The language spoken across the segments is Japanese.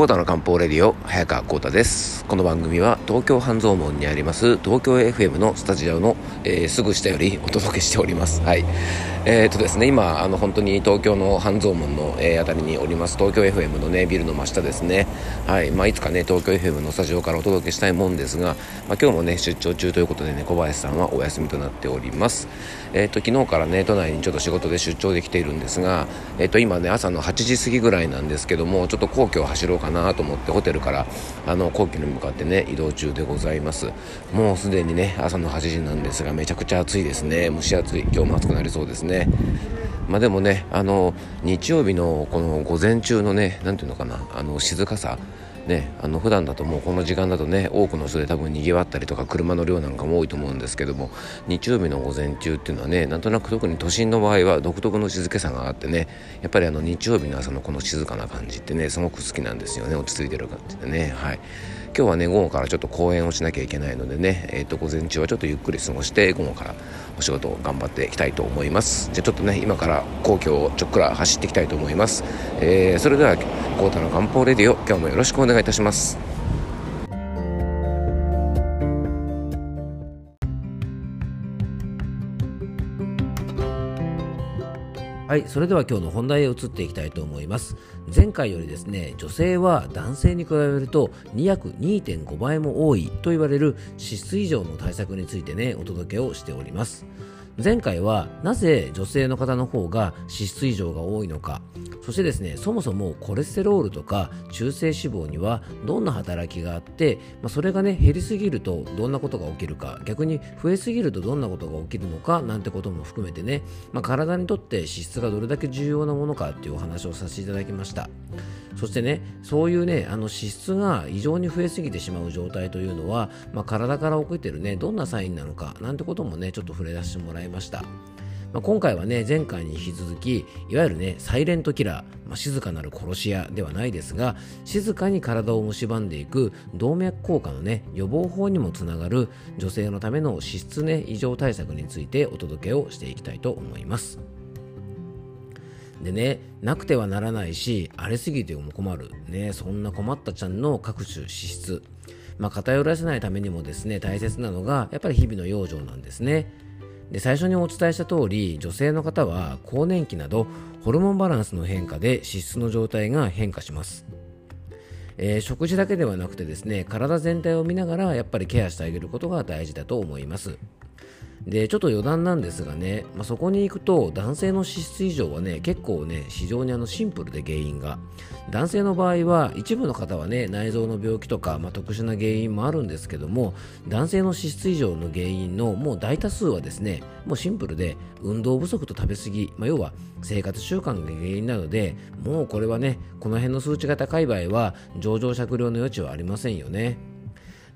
コータの漢方レディオ早川コータです。この番組は東京半蔵門にあります東京 FM のスタジオの、えー、すぐ下よりお届けしております。はい。えー、とですね今あの本当に東京の半蔵門の、えー、あたりにおります。東京 FM のねビルの真下ですね。はい。まあいつかね東京 FM のスタジオからお届けしたいもんですがまあ今日もね出張中ということでね小林さんはお休みとなっております。えっ、と昨日からね都内にちょっと仕事で出張できているんですがえっ、と今ね朝の8時過ぎぐらいなんですけどもちょっと皇居を走ろうかなと思ってホテルからあの皇居に向かってね移動中でございます。もうすでにね朝の8時なんですがめちゃくちゃ暑いですね。蒸し暑い。今日も暑くなりそうですね。まあでもねあの日曜日のこの午前中のね何ていうのかなあの静かさね、あの普段だともうこの時間だとね多くの人で多分にぎわったりとか車の量なんかも多いと思うんですけども日曜日の午前中っていうのはねなんとなく特に都心の場合は独特の静けさがあってねやっぱりあの日曜日の朝のこの静かな感じってねすごく好きなんですよね落ち着いてる感じでねはい。今日はね午後からちょっと公演をしなきゃいけないのでね、えー、と午前中はちょっとゆっくり過ごして午後からお仕事頑張っていきたいと思います。じゃあちょっとね今から皇居をちょっくら走っていきたいと思います、えー、それでは「コータの漢方レディオ」今日もよろしくお願いいたします。はい、それでは今日の本題へ移っていきたいと思います。前回よりですね、女性は男性に比べると2約2.5倍も多いと言われる脂質異常の対策についてね、お届けをしております。前回はなぜ女性の方の方が脂質異常が多いのか。そしてですねそもそもコレステロールとか中性脂肪にはどんな働きがあって、まあ、それがね減りすぎるとどんなことが起きるか逆に増えすぎるとどんなことが起きるのかなんてことも含めてね、まあ、体にとって脂質がどれだけ重要なものかっていうお話をさせていただきました。そしてねそういうねあの脂質が異常に増えすぎてしまう状態というのは、まあ、体から起きてるねどんなサインなのかなんてこともねちょっと触れ出してもらいましたまあ、今回はね前回に引き続きいわゆるねサイレントキラー、まあ、静かなる殺し屋ではないですが静かに体を蝕んでいく動脈硬化のね予防法にもつながる女性のための脂質ね異常対策についてお届けをしていきたいと思います。でね、なくてはならないし、荒れすぎても困る。ね、そんな困ったちゃんの各種脂質。まあ、偏らせないためにもですね、大切なのが、やっぱり日々の養生なんですね。で最初にお伝えした通り女性の方は更年期などホルモンバランスの変化で脂質の状態が変化します、えー、食事だけではなくてですね体全体を見ながらやっぱりケアしてあげることが大事だと思います。でちょっと余談なんですがね、まあ、そこに行くと男性の脂質異常はね結構ね非常にあのシンプルで原因が男性の場合は一部の方はね内臓の病気とか、まあ、特殊な原因もあるんですけども男性の脂質異常の原因のもう大多数はですねもうシンプルで運動不足と食べ過ぎ、まあ、要は生活習慣が原因なのでもうこれはねこの辺の数値が高い場合は上場酌量の余地はありませんよね。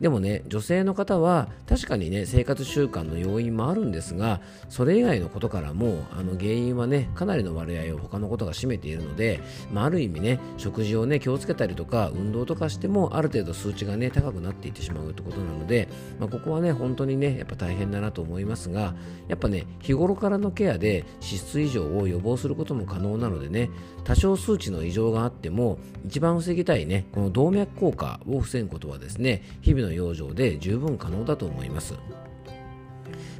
でもね女性の方は確かにね生活習慣の要因もあるんですがそれ以外のことからもあの原因はねかなりの割合を他のことが占めているので、まあ、ある意味ね食事をね気をつけたりとか運動とかしてもある程度数値がね高くなっていってしまうってことなので、まあ、ここはね本当にねやっぱ大変だなと思いますがやっぱね日頃からのケアで脂質異常を予防することも可能なのでね多少数値の異常があっても一番防ぎたいねこの動脈硬化を防ぐことはですね日々の養生で十分可能だと思います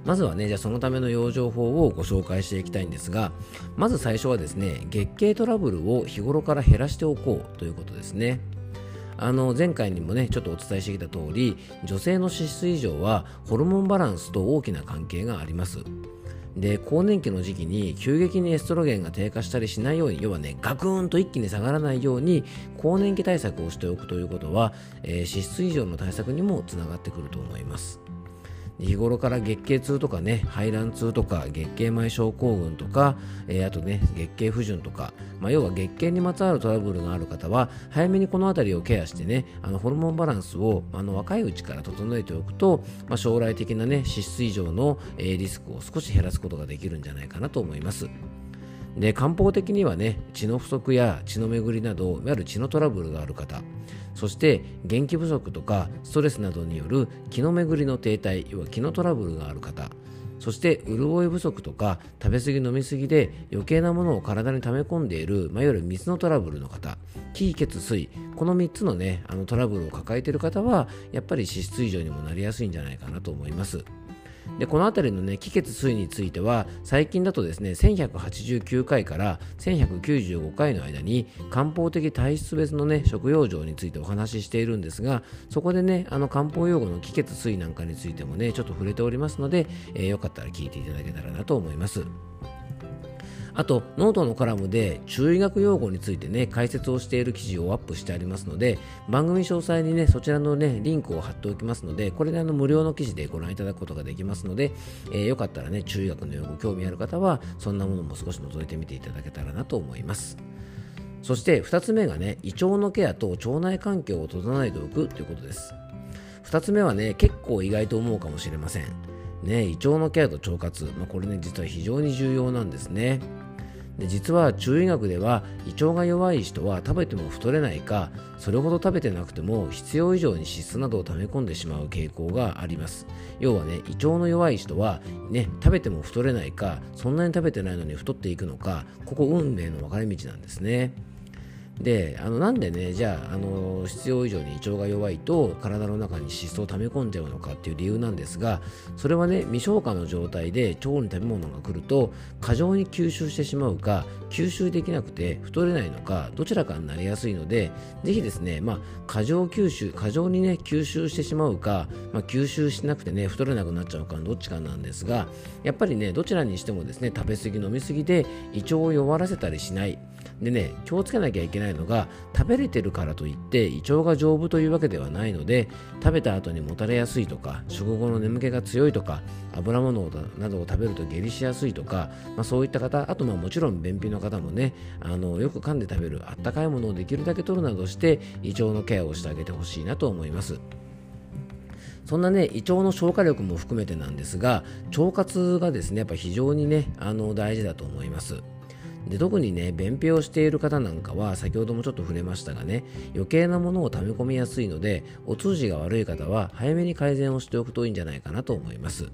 まずはねじゃあそのための養生法をご紹介していきたいんですがまず最初はですね月経トラブルを日頃から減らしておこうということですね。あの前回にもねちょっとお伝えしてきた通り女性の脂質異常はホルモンバランスと大きな関係があります。で更年期の時期に急激にエストロゲンが低下したりしないように要はねガクーンと一気に下がらないように更年期対策をしておくということは、えー、脂質異常の対策にもつながってくると思います。日頃から月経痛とかね排卵痛とか月経前症候群とか、えー、あとね月経不順とか、まあ、要は月経にまつわるトラブルがある方は早めにこの辺りをケアしてねあのホルモンバランスをあの若いうちから整えておくと、まあ、将来的なね脂質異常の、えー、リスクを少し減らすことができるんじゃないかなと思います。で漢方的にはね血の不足や血の巡りなどいわゆる血のトラブルがある方そして元気不足とかストレスなどによる気の巡りの停滞要は気のトラブルがある方そして潤い不足とか食べ過ぎ飲み過ぎで余計なものを体に溜め込んでいる、まあ、いわゆる水のトラブルの方気血水この3つのねあのトラブルを抱えている方はやっぱり脂質異常にもなりやすいんじゃないかなと思います。でこの辺りのね気血水については最近だとですね1189回から1195回の間に漢方的体質別のね食養生についてお話ししているんですがそこでねあの漢方用語の気血水なんかについてもねちょっと触れておりますので、えー、よかったら聞いていただけたらなと思います。あと、ノートのコラムで中医学用語についてね、解説をしている記事をアップしてありますので、番組詳細にね、そちらのね、リンクを貼っておきますので、これであの無料の記事でご覧いただくことができますので、えー、よかったらね、中医学の用語興味ある方は、そんなものも少し覗いてみていただけたらなと思います。そして2つ目がね、胃腸のケアと腸内環境を整えておくということです。2つ目はね、結構意外と思うかもしれません。ね、胃腸のケアと腸活、まあ、これね、実は非常に重要なんですね。で実は中医学では胃腸が弱い人は食べても太れないかそれほど食べてなくても必要以上に脂質などを溜め込んでしまう傾向があります。要はね胃腸の弱い人はね食べても太れないかそんなに食べてないのに太っていくのかここ運命の分かれ道なんですね。であのなんでねじゃああの必要以上に胃腸が弱いと体の中に脂質を溜め込んじゃうのかっていう理由なんですがそれはね未消化の状態で腸に食べ物が来ると過剰に吸収してしまうか吸収できなくて太れないのかどちらかになりやすいのでぜひですね、まあ、過剰吸収過剰にね吸収してしまうか、まあ、吸収しなくてね太れなくなっちゃうかどっちかなんですがやっぱりねどちらにしてもですね食べ過ぎ飲み過ぎで胃腸を弱らせたりしない。でね気をつけなきゃいけないのが食べれてるからといって胃腸が丈夫というわけではないので食べた後にもたれやすいとか食後の眠気が強いとか油物などを食べると下痢しやすいとか、まあ、そういった方あとまあもちろん便秘の方もねあのよく噛んで食べるあったかいものをできるだけ取るなどして胃腸のケアをしてあげてほしいなと思います。そんなね胃腸の消化力も含めてなんですが腸活がですねやっぱ非常にねあの大事だと思います。で特にね便秘をしている方なんかは先ほどもちょっと触れましたがね余計なものを溜め込みやすいのでお通じが悪い方は早めに改善をしておくといいんじゃないかなと思います。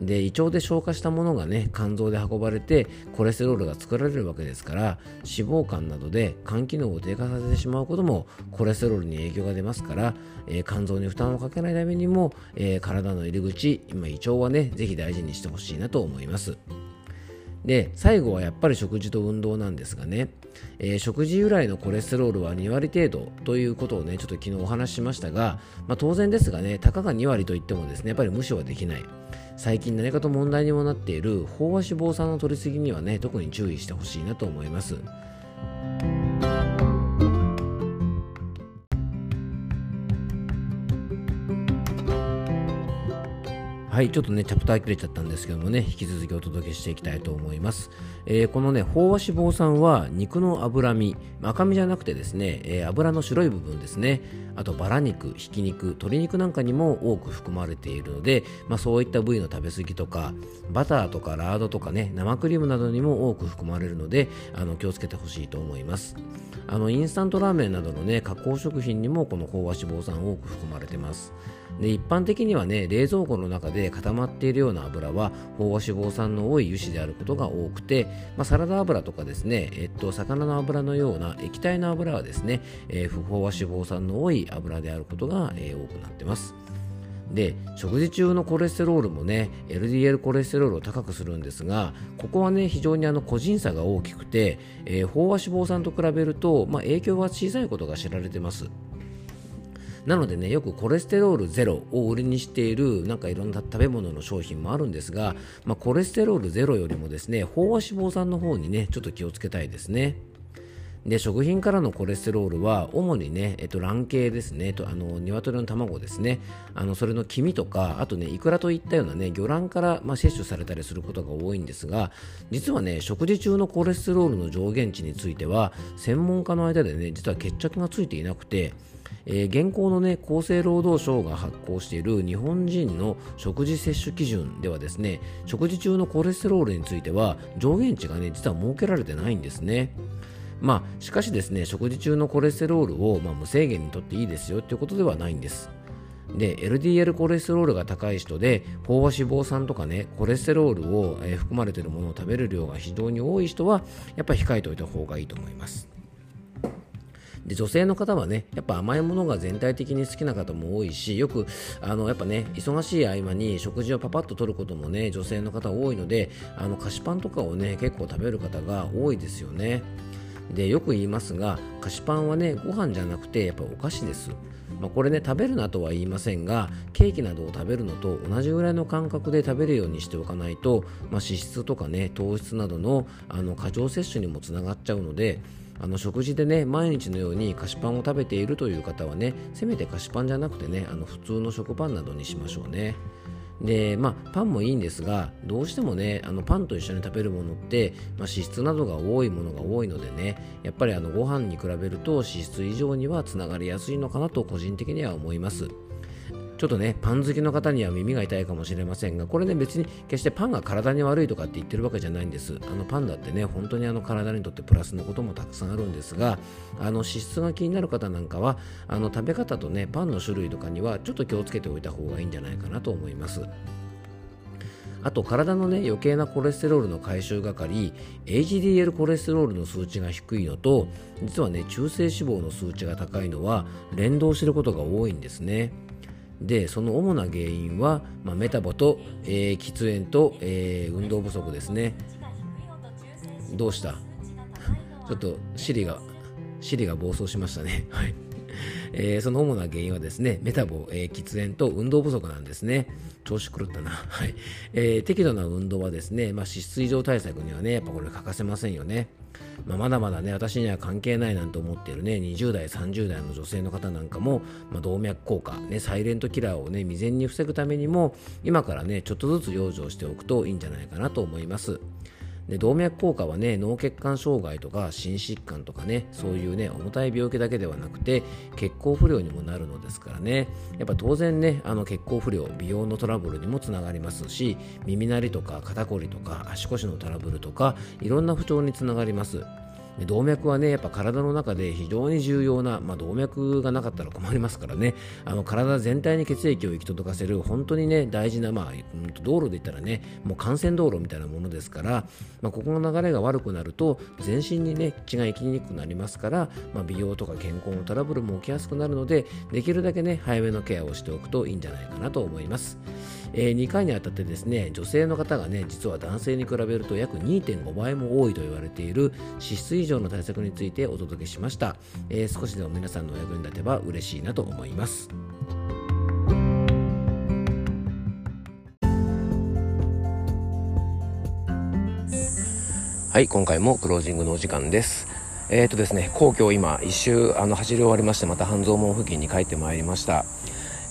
で胃腸で消化したものがね肝臓で運ばれてコレステロールが作られるわけですから脂肪肝などで肝機能を低下させてしまうこともコレステロールに影響が出ますから、えー、肝臓に負担をかけないためにも、えー、体の入り口今胃腸はねぜひ大事にしてほしいなと思います。で最後はやっぱり食事と運動なんですがね、えー、食事由来のコレステロールは2割程度ということをねちょっと昨日お話ししましたが、まあ、当然ですがねたかが2割といってもですねやっぱり無視はできない。最近何かと問題にもなっている飽和脂肪酸の取りすぎにはね特に注意してほしいなと思います。はい、ちょっとね、チャプター切れちゃったんですけどもね、引き続きお届けしていきたいと思います。えー、このね、飽和脂肪酸は肉の脂身、赤身じゃなくてですね、えー、油の白い部分ですね、あとバラ肉、ひき肉、鶏肉なんかにも多く含まれているので、まあ、そういった部位の食べ過ぎとか、バターとかラードとかね、生クリームなどにも多く含まれるので、あの気をつけてほしいと思います。あのインスタントラーメンなどのね、加工食品にもこの飽和脂肪酸多く含まれてます。で一般的にはね冷蔵庫の中で固まっているような油は飽和脂肪酸の多い油脂であることが多くて、まあ、サラダ油とかですね、えっと、魚の油のような液体の油はですね、えー、不飽和脂肪酸の多い油であることが、えー、多くなってます。で食事中のコレステロールもね LDL コレステロールを高くするんですがここはね非常にあの個人差が大きくて、えー、飽和脂肪酸と比べると、まあ、影響が小さいことが知られてます。なのでねよくコレステロールゼロを売りにしているなんかいろんな食べ物の商品もあるんですが、まあ、コレステロールゼロよりもですね飽和脂肪酸の方にねちょっと気をつけたいですね。で食品からのコレステロールは主にね、えっと、卵系ですねとあの鶏の卵ですねあのそれの黄身とかあとねイクラといったようなね魚卵から、まあ、摂取されたりすることが多いんですが実はね食事中のコレステロールの上限値については専門家の間でね実は決着がついていなくてえー、現行の、ね、厚生労働省が発行している日本人の食事摂取基準ではですね食事中のコレステロールについては上限値が、ね、実は設けられてないんですね。まあ、しかしですね食事中のコレステロールを、まあ、無制限にとっていいですよということではないんです。で LDL コレステロールが高い人で飽和脂肪酸とかねコレステロールを、え含まれているものを食べる量が非常に多い人はやっぱり控えておいた方がいいと思いますで女性の方はねやっぱ甘いものが全体的に好きな方も多いしよくあのやっぱね忙しい合間に食事をパパッと取ることもね女性の方多いのであの菓子パンとかをね結構食べる方が多いですよね。でよく言いますが菓子パンはねご飯じゃなくてやっぱお菓子です。まあ、これね食べるなとは言いませんがケーキなどを食べるのと同じぐらいの感覚で食べるようにしておかないと、まあ、脂質とかね糖質などのあの過剰摂取にもつながっちゃうのであの食事でね毎日のように菓子パンを食べているという方はねせめて菓子パンじゃなくてねあの普通の食パンなどにしましょうね。でまあ、パンもいいんですがどうしてもねあのパンと一緒に食べるものって、まあ、脂質などが多いものが多いのでねやっぱりあのご飯に比べると脂質以上にはつながりやすいのかなと個人的には思います。ちょっとね、パン好きの方には耳が痛いかもしれませんが、これね、別に決してパンが体に悪いとかって言ってるわけじゃないんです。あのパンだってね、本当にあの体にとってプラスのこともたくさんあるんですが、あの脂質が気になる方なんかは、あの食べ方とね、パンの種類とかにはちょっと気をつけておいた方がいいんじゃないかなと思います。あと体のね余計なコレステロールの回収係 HDL コレステロールの数値が低いのと実はね中性脂肪の数値が高いのは連動してることが多いんですね。でその主な原因は、まあ、メタボと、えー、喫煙と、えー、運動不足ですね。どうした？ちょっとシリがシリが暴走しましたね。はい。えー、その主な原因はですね、メタボ、えー、喫煙と運動不足なんですね。調子狂ったな。はい。えー、適度な運動はですね、まあ、脂質異常対策にはね、やっぱこれ欠かせませんよね。まあ、まだまだね、私には関係ないなんて思っているね、20代、30代の女性の方なんかも、まあ、動脈硬化、ね、サイレントキラーをね、未然に防ぐためにも、今からね、ちょっとずつ養生しておくといいんじゃないかなと思います。で動脈硬化はね脳血管障害とか心疾患とかねそういうね重たい病気だけではなくて血行不良にもなるのですからね。やっぱ当然ねあの血行不良美容のトラブルにもつながりますし耳鳴りとか肩こりとか足腰のトラブルとかいろんな不調につながります。動脈はね、やっぱ体の中で非常に重要な、まあ、動脈がなかったら困りますからね、あの体全体に血液を行き届かせる、本当にね、大事な、まあ、道路で言ったらね、もう幹線道路みたいなものですから、まあ、ここの流れが悪くなると、全身にね、血が行きにくくなりますから、まあ、美容とか健康のトラブルも起きやすくなるので、できるだけね、早めのケアをしておくといいんじゃないかなと思います。えー、2回にあたってですね女性の方がね実は男性に比べると約2.5倍も多いと言われている脂質異常の対策についてお届けしました、えー、少しでも皆さんのお役に立てば嬉しいなと思います。はい今回もクロージングのお時間です。えーとですね、皇居今一周あの走り終わりましてまた半蔵門付近に帰ってまいりました、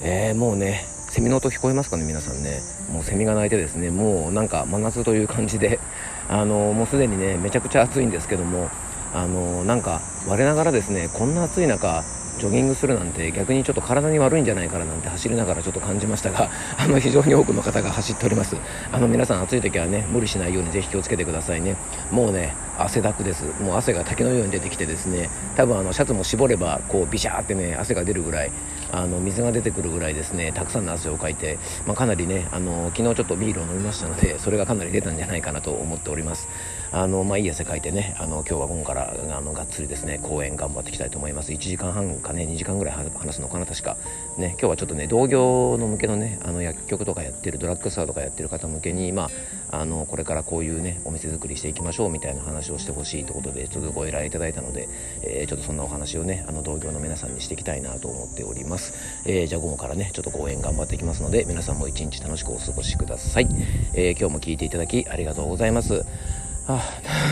えー、もうねセミの音聞こえますかね皆さんね。もうセミが鳴いてですねもうなんか真夏という感じで あのもうすでにねめちゃくちゃ暑いんですけどもあのなんか我ながらですねこんな暑い中ジョギングするなんて逆にちょっと体に悪いんじゃないかななんて走りながらちょっと感じましたが あの非常に多くの方が走っております。あの皆さん暑い時はね無理しないようにぜひ気をつけてくださいね。もうね汗だくです。もう汗が滝のように出てきてですね多分あのシャツも絞ればこうビシャーってね汗が出るぐらいあの水が出てくるぐらいですねたくさんの汗をかいて、まあ、かなりねあの昨日ちょっとビールを飲みましたのでそれがかなり出たんじゃないかなと思っております。あの、まあ、いい汗かいてねあの今日は午後からあのがっつりですね公演頑張っていきたいと思います。1時間半かね2時間ぐらい話すのかな確か。ね今日はちょっとね同業の向けのねあの薬局とかやってるドラッグストアとかやってる方向けにまああのこれからこういうねお店作りしていきましょうみたいな話をしてほしいということでちょっとご依頼いただいたので、えー、ちょっとそんなお話をねあの同業の皆さんにしていきたいなと思っております、えー、じゃあ午後からねちょっと講演頑張っていきますので皆さんも一日楽しくお過ごしください、えー、今日も聞いていただきありがとうございます。あ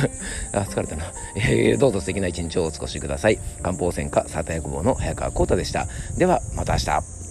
あ疲れたな、えー、どうぞ素敵な一日をお過ごしください。漢方専科サータ薬房の早川浩太でした。ではまた明日。